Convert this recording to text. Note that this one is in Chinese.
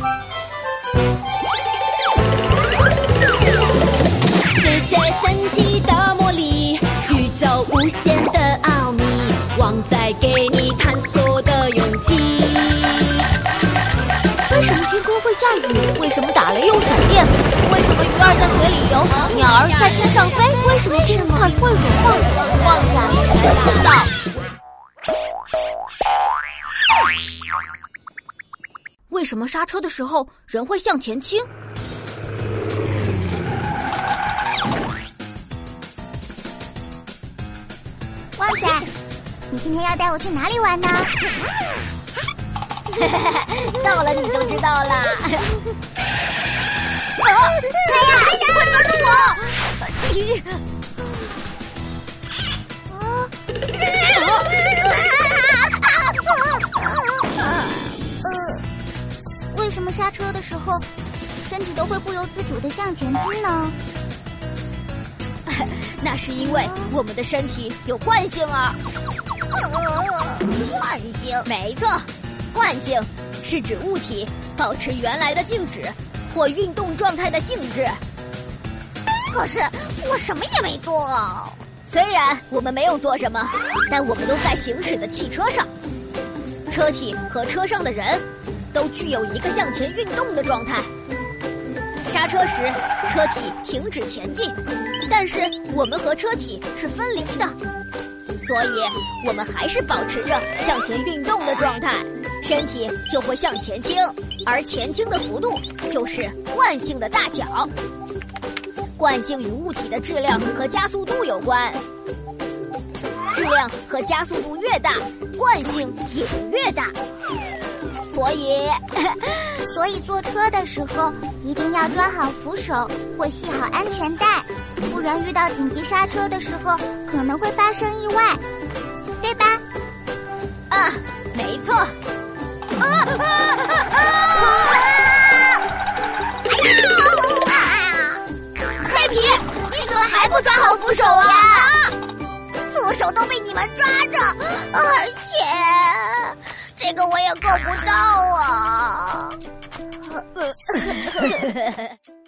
世界神奇的魔力，宇宙无限的奥秘，旺仔给你探索的勇气。为什么天空会下雨？为什么打雷又闪电？为什么鱼儿在水里游，鸟儿在天上飞？为什么冰块会融化？旺仔全知道。为什么刹车的时候人会向前倾？旺仔，你今天要带我去哪里玩呢？到了你就知道了。哎呀，快抓住我！刹车的时候身体都会不由自主的向前倾呢？那是因为我们的身体有惯性啊。呃，惯性？没错，惯性是指物体保持原来的静止或运动状态的性质。可是我什么也没做。虽然我们没有做什么，但我们都在行驶的汽车上。车体和车上的人都具有一个向前运动的状态。刹车时，车体停止前进，但是我们和车体是分离的，所以我们还是保持着向前运动的状态，身体就会向前倾，而前倾的幅度就是惯性的大小。惯性与物体的质量和加速度有关，和加速度越大，惯性也就越大。所以，所以坐车的时候一定要抓好扶手或系好安全带，不然遇到紧急刹车的时候可能会发生意外，对吧？啊，没错。手都被你们抓着，而且这个我也够不到啊！